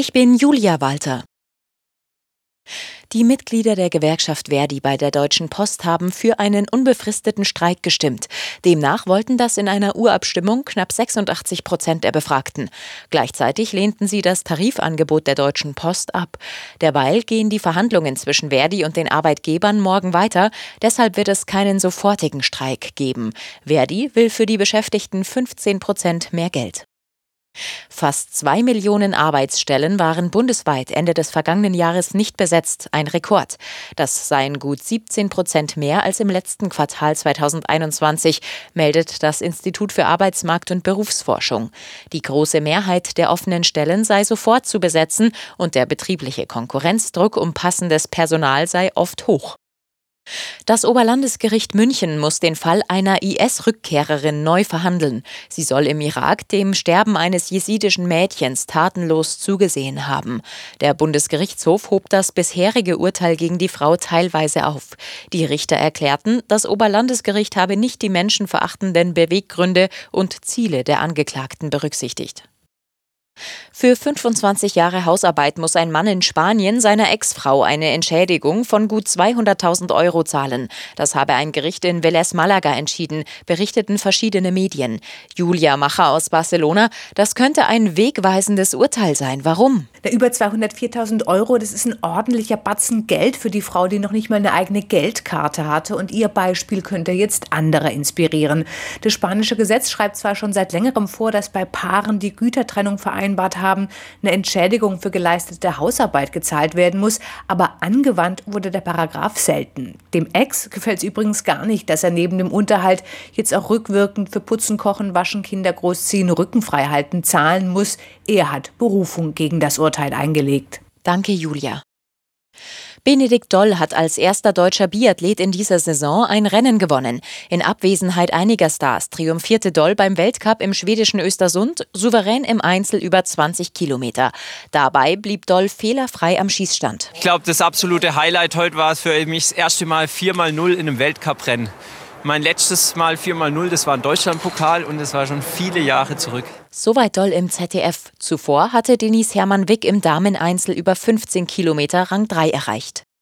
Ich bin Julia Walter. Die Mitglieder der Gewerkschaft Verdi bei der Deutschen Post haben für einen unbefristeten Streik gestimmt. Demnach wollten das in einer Urabstimmung knapp 86 Prozent der Befragten. Gleichzeitig lehnten sie das Tarifangebot der Deutschen Post ab. Derweil gehen die Verhandlungen zwischen Verdi und den Arbeitgebern morgen weiter. Deshalb wird es keinen sofortigen Streik geben. Verdi will für die Beschäftigten 15 Prozent mehr Geld. Fast zwei Millionen Arbeitsstellen waren bundesweit Ende des vergangenen Jahres nicht besetzt, ein Rekord. Das seien gut 17 Prozent mehr als im letzten Quartal 2021, meldet das Institut für Arbeitsmarkt und Berufsforschung. Die große Mehrheit der offenen Stellen sei sofort zu besetzen und der betriebliche Konkurrenzdruck um passendes Personal sei oft hoch. Das Oberlandesgericht München muss den Fall einer IS-Rückkehrerin neu verhandeln. Sie soll im Irak dem Sterben eines jesidischen Mädchens tatenlos zugesehen haben. Der Bundesgerichtshof hob das bisherige Urteil gegen die Frau teilweise auf. Die Richter erklärten, das Oberlandesgericht habe nicht die menschenverachtenden Beweggründe und Ziele der Angeklagten berücksichtigt. Für 25 Jahre Hausarbeit muss ein Mann in Spanien seiner Ex-Frau eine Entschädigung von gut 200.000 Euro zahlen. Das habe ein Gericht in Velez Malaga entschieden, berichteten verschiedene Medien. Julia Macher aus Barcelona, das könnte ein wegweisendes Urteil sein. Warum? Der über 204.000 Euro, das ist ein ordentlicher Batzen Geld für die Frau, die noch nicht mal eine eigene Geldkarte hatte. Und ihr Beispiel könnte jetzt andere inspirieren. Das spanische Gesetz schreibt zwar schon seit längerem vor, dass bei Paaren, die Gütertrennung vereinbart haben, eine Entschädigung für geleistete Hausarbeit gezahlt werden muss, aber angewandt wurde der Paragraph selten. Dem Ex gefällt es übrigens gar nicht, dass er neben dem Unterhalt jetzt auch rückwirkend für Putzen, Kochen, Waschen, Kinder großziehen, Rückenfrei halten zahlen muss. Er hat Berufung gegen das Urteil eingelegt. Danke, Julia. Benedikt Doll hat als erster deutscher Biathlet in dieser Saison ein Rennen gewonnen. In Abwesenheit einiger Stars triumphierte Doll beim Weltcup im schwedischen Östersund souverän im Einzel über 20 Kilometer. Dabei blieb Doll fehlerfrei am Schießstand. Ich glaube, das absolute Highlight heute war es für mich das erste Mal 4x0 in einem Weltcuprennen. Mein letztes Mal 4x0, das war ein Deutschlandpokal und das war schon viele Jahre zurück. Soweit doll im ZDF. Zuvor hatte Denise Hermann Wick im Dameneinzel über 15 Kilometer Rang 3 erreicht.